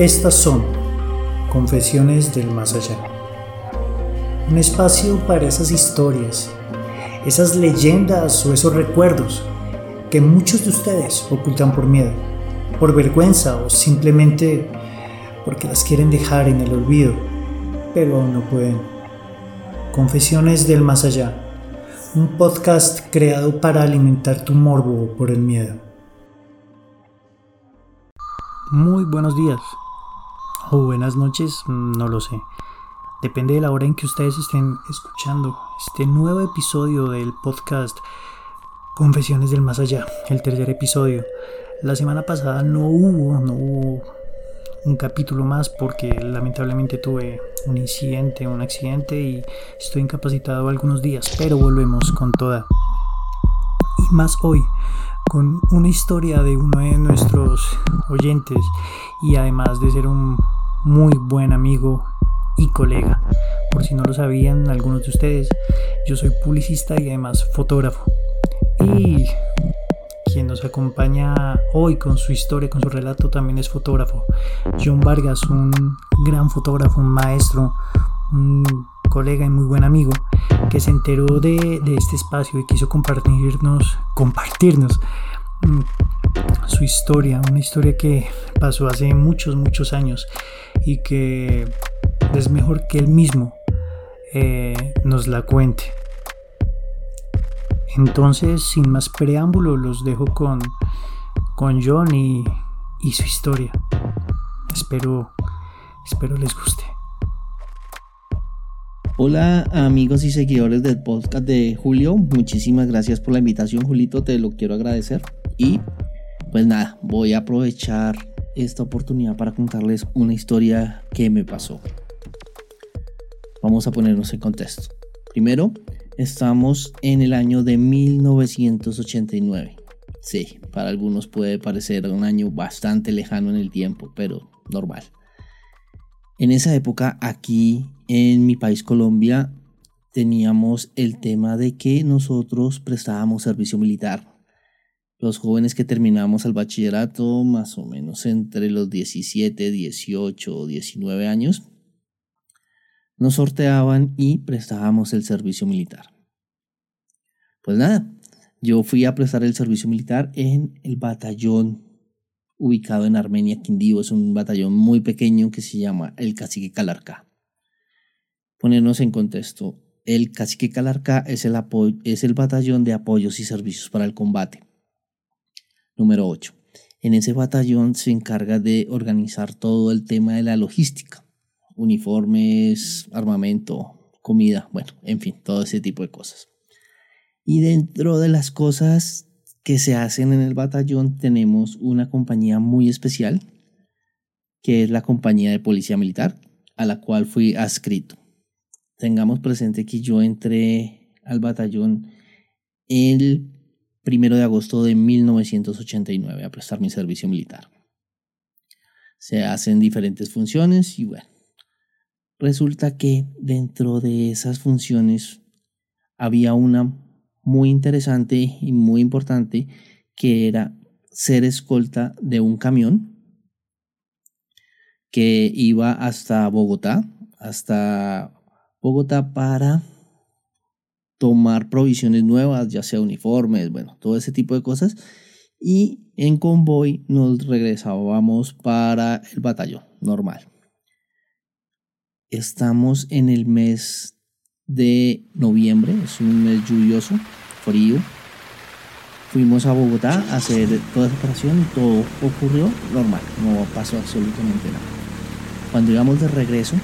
Estas son Confesiones del Más Allá. Un espacio para esas historias, esas leyendas o esos recuerdos que muchos de ustedes ocultan por miedo, por vergüenza o simplemente porque las quieren dejar en el olvido, pero aún no pueden. Confesiones del Más Allá, un podcast creado para alimentar tu morbo por el miedo. Muy buenos días o buenas noches, no lo sé. Depende de la hora en que ustedes estén escuchando este nuevo episodio del podcast Confesiones del Más Allá, el tercer episodio. La semana pasada no hubo, no hubo un capítulo más porque lamentablemente tuve un incidente, un accidente y estoy incapacitado algunos días, pero volvemos con toda. Y más hoy, con una historia de uno de nuestros oyentes y además de ser un muy buen amigo y colega. Por si no lo sabían algunos de ustedes, yo soy publicista y además fotógrafo. Y quien nos acompaña hoy con su historia, con su relato, también es fotógrafo. John Vargas, un gran fotógrafo, un maestro, un colega y muy buen amigo, que se enteró de, de este espacio y quiso compartirnos, compartirnos su historia, una historia que pasó hace muchos, muchos años y que es mejor que él mismo eh, nos la cuente. Entonces, sin más preámbulo, los dejo con, con John y, y su historia. Espero, espero les guste. Hola amigos y seguidores del podcast de Julio, muchísimas gracias por la invitación Julito, te lo quiero agradecer y pues nada, voy a aprovechar esta oportunidad para contarles una historia que me pasó. Vamos a ponernos en contexto. Primero, estamos en el año de 1989. Sí, para algunos puede parecer un año bastante lejano en el tiempo, pero normal. En esa época, aquí en mi país Colombia, teníamos el tema de que nosotros prestábamos servicio militar los jóvenes que terminamos el bachillerato, más o menos entre los 17, 18 o 19 años, nos sorteaban y prestábamos el servicio militar. Pues nada, yo fui a prestar el servicio militar en el batallón ubicado en Armenia, Quindío. Es un batallón muy pequeño que se llama el Cacique Calarca. Ponernos en contexto, el Cacique Calarca es el, es el batallón de apoyos y servicios para el combate Número 8. En ese batallón se encarga de organizar todo el tema de la logística, uniformes, armamento, comida, bueno, en fin, todo ese tipo de cosas. Y dentro de las cosas que se hacen en el batallón tenemos una compañía muy especial, que es la compañía de policía militar, a la cual fui adscrito. Tengamos presente que yo entré al batallón el primero de agosto de 1989 a prestar mi servicio militar. Se hacen diferentes funciones y bueno, resulta que dentro de esas funciones había una muy interesante y muy importante que era ser escolta de un camión que iba hasta Bogotá, hasta Bogotá para tomar provisiones nuevas, ya sea uniformes, bueno, todo ese tipo de cosas. Y en convoy nos regresábamos para el batallón normal. Estamos en el mes de noviembre, es un mes lluvioso, frío. Fuimos a Bogotá a hacer toda esa operación y todo ocurrió normal, no pasó absolutamente nada. Cuando llegamos de regreso,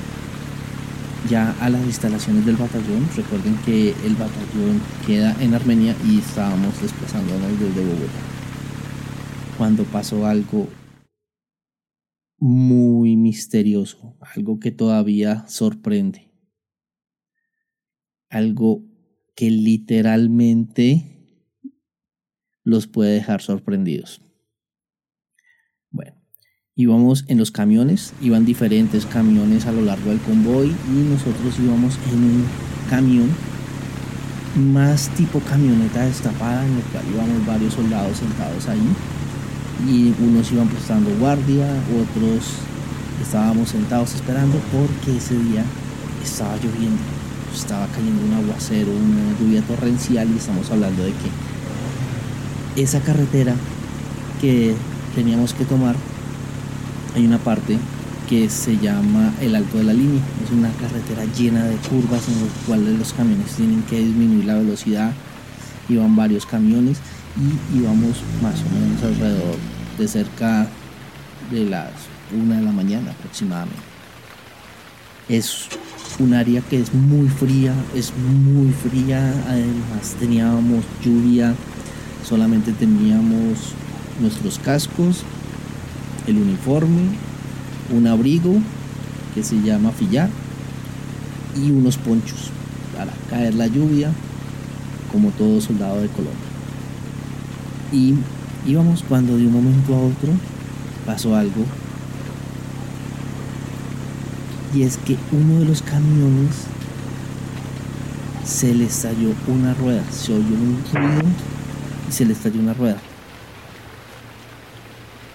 ya a las instalaciones del batallón. Recuerden que el batallón queda en Armenia y estábamos desplazándonos desde Bogotá. Cuando pasó algo muy misterioso, algo que todavía sorprende, algo que literalmente los puede dejar sorprendidos íbamos en los camiones, iban diferentes camiones a lo largo del convoy y nosotros íbamos en un camión más tipo camioneta destapada en el cual íbamos varios soldados sentados ahí y unos iban prestando guardia, otros estábamos sentados esperando porque ese día estaba lloviendo, estaba cayendo un aguacero, una lluvia torrencial y estamos hablando de que esa carretera que teníamos que tomar, hay una parte que se llama el Alto de la Línea. Es una carretera llena de curvas en las cuales los camiones tienen que disminuir la velocidad. Iban varios camiones y íbamos más o menos alrededor de cerca de las una de la mañana aproximadamente. Es un área que es muy fría, es muy fría, además teníamos lluvia, solamente teníamos nuestros cascos, el uniforme, un abrigo que se llama fillar y unos ponchos para caer la lluvia como todo soldado de Colombia. Y íbamos cuando de un momento a otro pasó algo y es que uno de los camiones se le estalló una rueda, se oyó un ruido y se le estalló una rueda.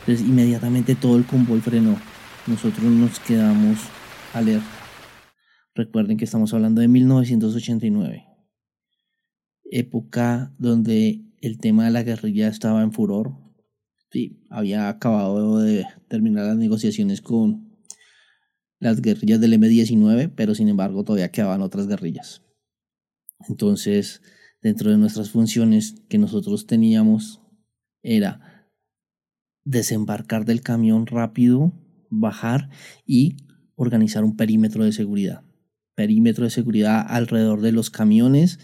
Entonces inmediatamente todo el convoy frenó. Nosotros nos quedamos a leer. Recuerden que estamos hablando de 1989, época donde el tema de la guerrilla estaba en furor. Sí, había acabado de terminar las negociaciones con las guerrillas del M-19, pero sin embargo todavía quedaban otras guerrillas. Entonces, dentro de nuestras funciones que nosotros teníamos era desembarcar del camión rápido, bajar y organizar un perímetro de seguridad. Perímetro de seguridad alrededor de los camiones,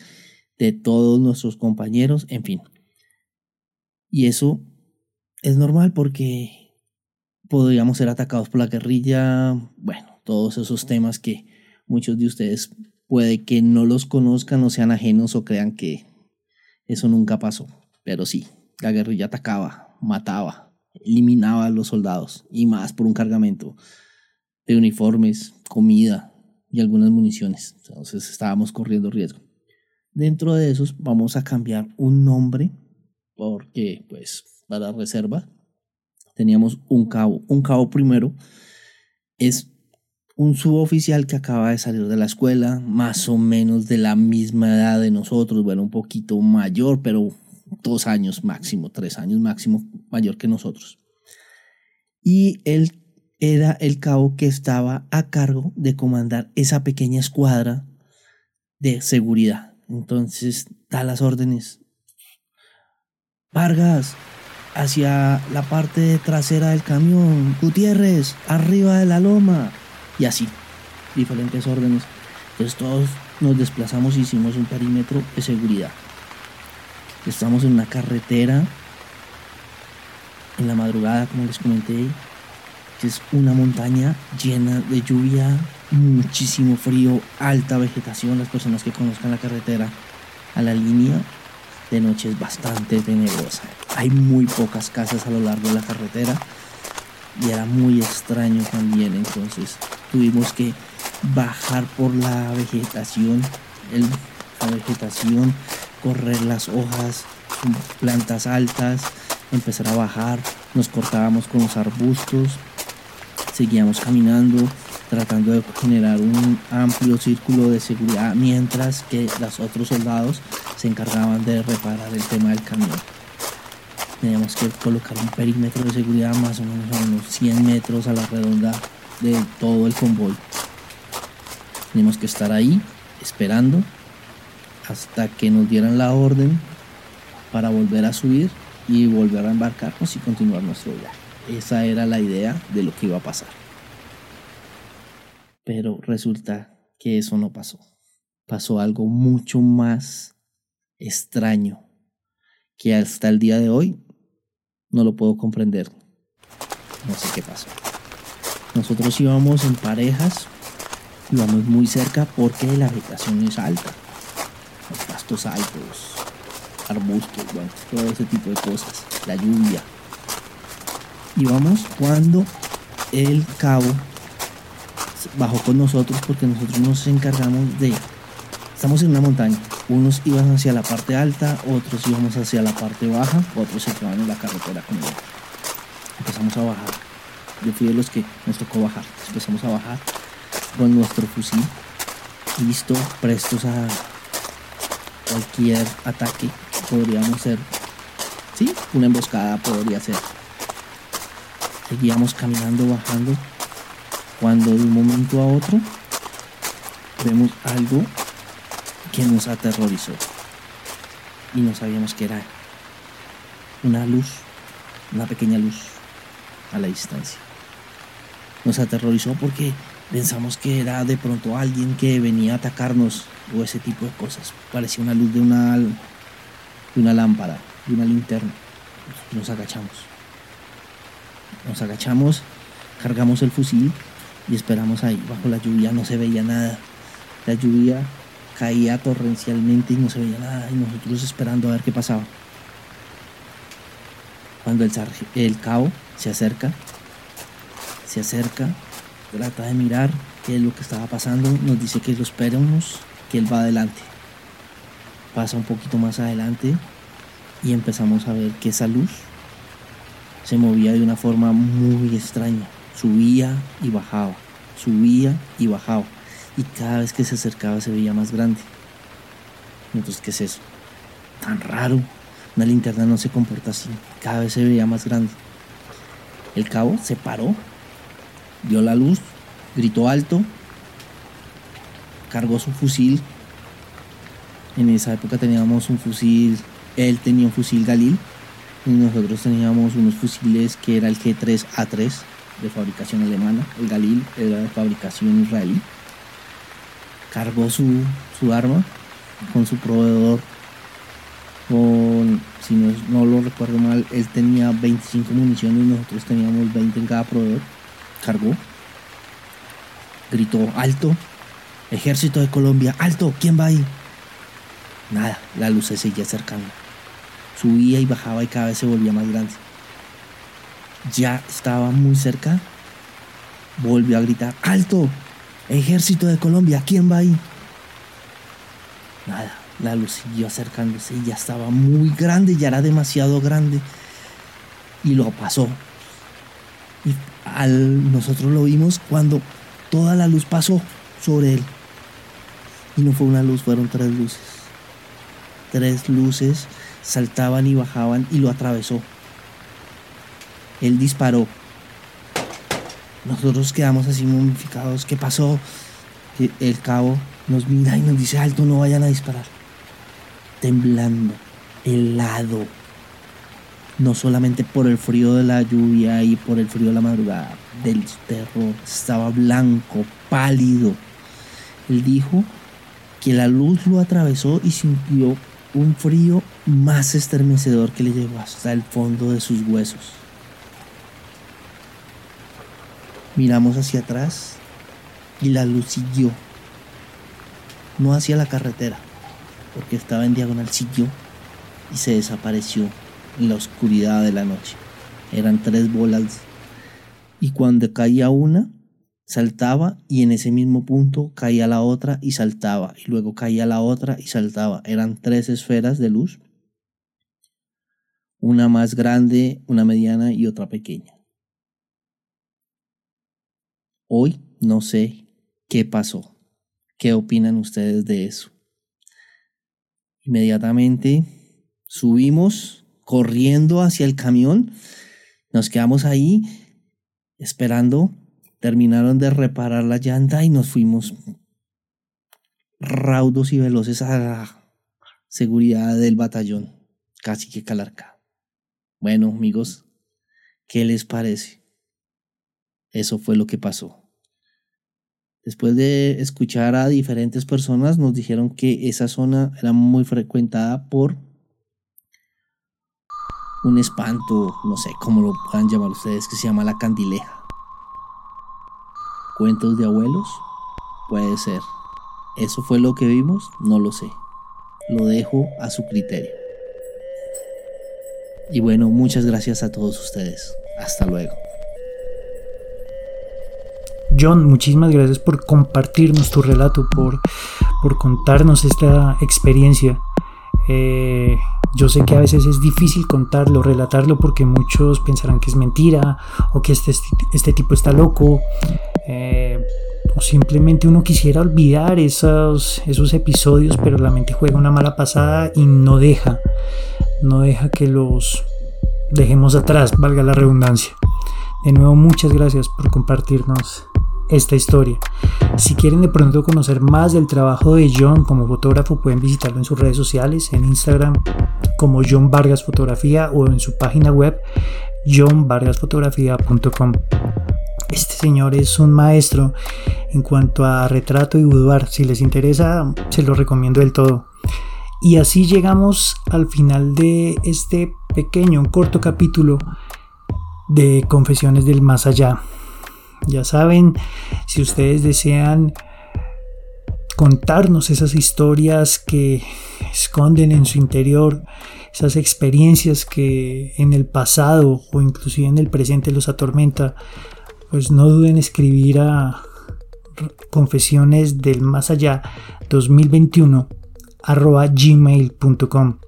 de todos nuestros compañeros, en fin. Y eso es normal porque podríamos ser atacados por la guerrilla, bueno, todos esos temas que muchos de ustedes puede que no los conozcan o sean ajenos o crean que eso nunca pasó. Pero sí, la guerrilla atacaba, mataba, eliminaba a los soldados y más por un cargamento de uniformes, comida y algunas municiones. Entonces estábamos corriendo riesgo. Dentro de esos vamos a cambiar un nombre porque pues para reserva teníamos un cabo. Un cabo primero es un suboficial que acaba de salir de la escuela, más o menos de la misma edad de nosotros, bueno, un poquito mayor, pero dos años máximo, tres años máximo mayor que nosotros. Y él era el cabo que estaba a cargo de comandar esa pequeña escuadra de seguridad. Entonces da las órdenes. Vargas, hacia la parte trasera del camión. Gutiérrez, arriba de la loma. Y así, diferentes órdenes. Entonces todos nos desplazamos y hicimos un perímetro de seguridad. Estamos en una carretera, en la madrugada, como les comenté, que es una montaña llena de lluvia, muchísimo frío, alta vegetación. Las personas que conozcan la carretera a la línea de noche es bastante tenebrosa. Hay muy pocas casas a lo largo de la carretera y era muy extraño también. Entonces tuvimos que bajar por la vegetación, la vegetación, correr las hojas, plantas altas, empezar a bajar. Nos cortábamos con los arbustos, seguíamos caminando, tratando de generar un amplio círculo de seguridad mientras que los otros soldados se encargaban de reparar el tema del camión. Teníamos que colocar un perímetro de seguridad más o menos a unos 100 metros a la redonda de todo el convoy. Teníamos que estar ahí esperando hasta que nos dieran la orden para volver a subir y volver a embarcarnos y continuar nuestro viaje. Esa era la idea de lo que iba a pasar. Pero resulta que eso no pasó. Pasó algo mucho más extraño que hasta el día de hoy no lo puedo comprender. No sé qué pasó. Nosotros íbamos en parejas, íbamos muy cerca porque la vegetación es alta. Pastos altos, arbustos, todo ese tipo de cosas. La lluvia. Íbamos cuando el cabo bajó con nosotros porque nosotros nos encargamos de... Estamos en una montaña. Unos iban hacia la parte alta, otros íbamos hacia la parte baja, otros se quedaban en la carretera conmigo. Empezamos a bajar. Yo fui de los que nos tocó bajar. Empezamos a bajar con nuestro fusil listo, prestos a cualquier ataque que podríamos ser. Sí, una emboscada podría ser. Seguíamos caminando, bajando, cuando de un momento a otro vemos algo que nos aterrorizó. Y no sabíamos que era una luz, una pequeña luz a la distancia. Nos aterrorizó porque pensamos que era de pronto alguien que venía a atacarnos o ese tipo de cosas. Parecía una luz de una, de una lámpara, de una linterna. Nos agachamos. Nos agachamos, cargamos el fusil y esperamos ahí. Bajo la lluvia no se veía nada. La lluvia caía torrencialmente y no se veía nada. Y nosotros esperando a ver qué pasaba. Cuando el, el cabo se acerca, se acerca, trata de mirar qué es lo que estaba pasando, nos dice que lo esperemos, que él va adelante. Pasa un poquito más adelante y empezamos a ver que esa luz se movía de una forma muy extraña. Subía y bajaba, subía y bajaba. Y cada vez que se acercaba se veía más grande. Entonces, ¿qué es eso? Tan raro. Una linterna no se comporta así. Cada vez se veía más grande. El cabo se paró, dio la luz, gritó alto, cargó su fusil. En esa época teníamos un fusil, él tenía un fusil Galil y nosotros teníamos unos fusiles que era el G3A3 de fabricación alemana. El Galil era de fabricación israelí. Cargó su, su arma con su proveedor con, si no, lo recuerdo mal, él tenía 25 municiones y nosotros teníamos 20 en cada proveedor. Cargó. Gritó, alto. Ejército de Colombia, alto, ¿quién va ahí? Nada, la luz se seguía acercando. Subía y bajaba y cada vez se volvía más grande. Ya estaba muy cerca. Volvió a gritar, alto, ejército de Colombia, ¿quién va ahí? Nada, la luz siguió acercándose y ya estaba muy grande, ya era demasiado grande. Y lo pasó. Nosotros lo vimos cuando toda la luz pasó sobre él. Y no fue una luz, fueron tres luces. Tres luces saltaban y bajaban y lo atravesó. Él disparó. Nosotros quedamos así momificados. ¿Qué pasó? El cabo nos mira y nos dice, alto, no vayan a disparar temblando, helado, no solamente por el frío de la lluvia y por el frío de la madrugada, del terror, estaba blanco, pálido. Él dijo que la luz lo atravesó y sintió un frío más estremecedor que le llegó hasta el fondo de sus huesos. Miramos hacia atrás y la luz siguió, no hacia la carretera, porque estaba en diagonal siguió y se desapareció en la oscuridad de la noche. Eran tres bolas y cuando caía una, saltaba y en ese mismo punto caía la otra y saltaba y luego caía la otra y saltaba. Eran tres esferas de luz, una más grande, una mediana y otra pequeña. Hoy no sé qué pasó. ¿Qué opinan ustedes de eso? Inmediatamente subimos corriendo hacia el camión, nos quedamos ahí esperando, terminaron de reparar la llanta y nos fuimos raudos y veloces a la seguridad del batallón, casi que calarca. Bueno, amigos, ¿qué les parece? Eso fue lo que pasó. Después de escuchar a diferentes personas, nos dijeron que esa zona era muy frecuentada por un espanto, no sé cómo lo puedan llamar ustedes, que se llama la candileja. ¿Cuentos de abuelos? Puede ser. ¿Eso fue lo que vimos? No lo sé. Lo dejo a su criterio. Y bueno, muchas gracias a todos ustedes. Hasta luego. John, muchísimas gracias por compartirnos tu relato, por, por contarnos esta experiencia. Eh, Yo sé que a veces es difícil contarlo, relatarlo, porque muchos pensarán que es mentira o que este, este tipo está loco. Eh, o simplemente uno quisiera olvidar esos, esos episodios, pero la mente juega una mala pasada y no deja, no deja que los dejemos atrás, valga la redundancia. De nuevo, muchas gracias por compartirnos esta historia. Si quieren de pronto conocer más del trabajo de John como fotógrafo, pueden visitarlo en sus redes sociales, en Instagram como John Vargas Fotografía o en su página web johnvargasfotografía.com. Este señor es un maestro en cuanto a retrato y boudoir. Si les interesa, se lo recomiendo del todo. Y así llegamos al final de este pequeño, un corto capítulo de Confesiones del Más Allá. Ya saben, si ustedes desean contarnos esas historias que esconden en su interior, esas experiencias que en el pasado o inclusive en el presente los atormenta, pues no duden en escribir a confesiones del más allá 2021 arroba gmail.com.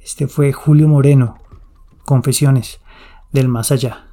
Este fue Julio Moreno, confesiones del más allá.